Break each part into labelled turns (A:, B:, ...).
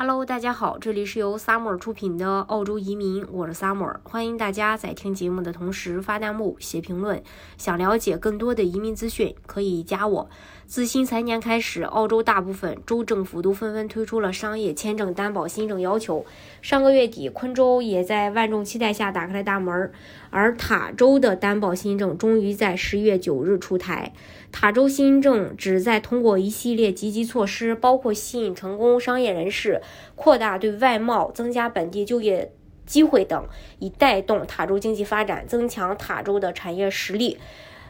A: Hello，大家好，这里是由 Summer 出品的澳洲移民，我是 Summer，欢迎大家在听节目的同时发弹幕、写评论。想了解更多的移民资讯，可以加我。自新财年开始，澳洲大部分州政府都纷纷推出了商业签证担保新政要求。上个月底，昆州也在万众期待下打开了大门，而塔州的担保新政终于在十一月九日出台。塔州新政旨在通过一系列积极措施，包括吸引成功商业人士、扩大对外贸、增加本地就业机会等，以带动塔州经济发展，增强塔州的产业实力。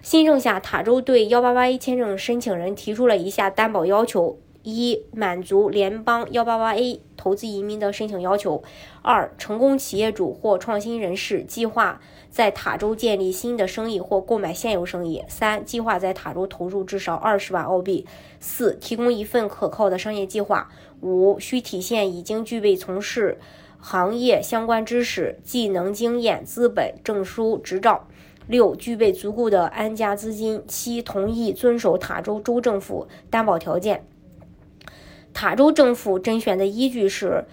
A: 新政下，塔州对幺八八一签证申请人提出了一下担保要求：一、满足联邦幺八八 A 投资移民的申请要求；二、成功企业主或创新人士计划在塔州建立新的生意或购买现有生意；三、计划在塔州投入至少二十万澳币；四、提供一份可靠的商业计划；五、需体现已经具备从事行业相关知识、技能、经验、资本、证书、执照。六、具备足够的安家资金；七、同意遵守塔州州政府担保条件。塔州政府甄选的依据是，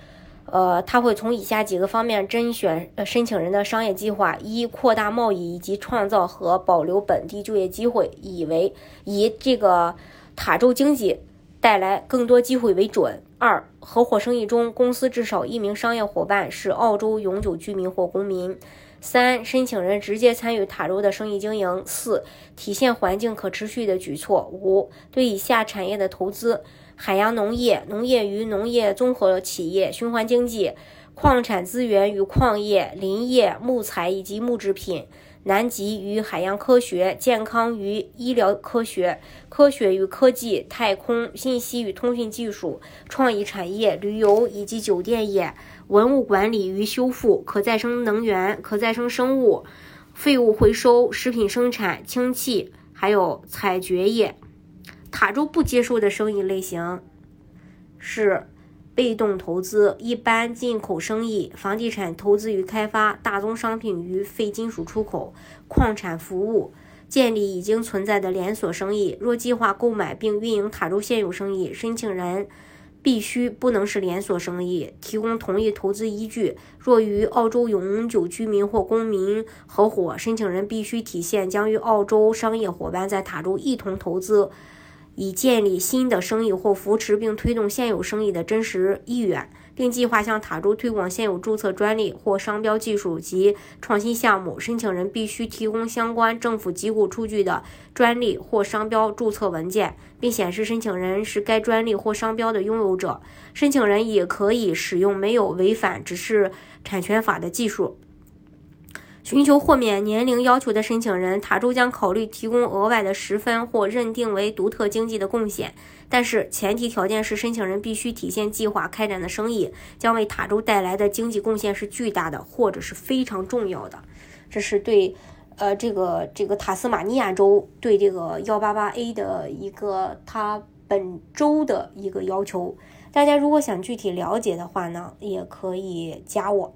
A: 呃，他会从以下几个方面甄选呃申请人的商业计划：一、扩大贸易以及创造和保留本地就业机会，以为以这个塔州经济带来更多机会为准；二、合伙生意中公司至少一名商业伙伴是澳洲永久居民或公民。三、申请人直接参与塔州的生意经营。四、体现环境可持续的举措。五、对以下产业的投资：海洋农业、农业与农业综合企业、循环经济、矿产资源与矿业、林业、木材以及木制品。南极与海洋科学、健康与医疗科学、科学与科技、太空、信息与通讯技术、创意产业、旅游以及酒店业、文物管理与修复、可再生能源、可再生生物、废物回收、食品生产、氢气，还有采掘业。塔州不接受的生意类型是。被动投资、一般进口生意、房地产投资与开发、大宗商品与非金属出口、矿产服务、建立已经存在的连锁生意。若计划购买并运营塔州现有生意，申请人必须不能是连锁生意。提供同意投资依据：若与澳洲永久居民或公民合伙，申请人必须体现将与澳洲商业伙伴在塔州一同投资。以建立新的生意或扶持并推动现有生意的真实意愿，并计划向塔州推广现有注册专利或商标技术及创新项目。申请人必须提供相关政府机构出具的专利或商标注册文件，并显示申请人是该专利或商标的拥有者。申请人也可以使用没有违反指示产权法的技术。寻求豁免年龄要求的申请人，塔州将考虑提供额外的十分或认定为独特经济的贡献，但是前提条件是申请人必须体现计划开展的生意将为塔州带来的经济贡献是巨大的或者是非常重要的。这是对，呃，这个这个塔斯马尼亚州对这个幺八八 A 的一个它本州的一个要求。大家如果想具体了解的话呢，也可以加我。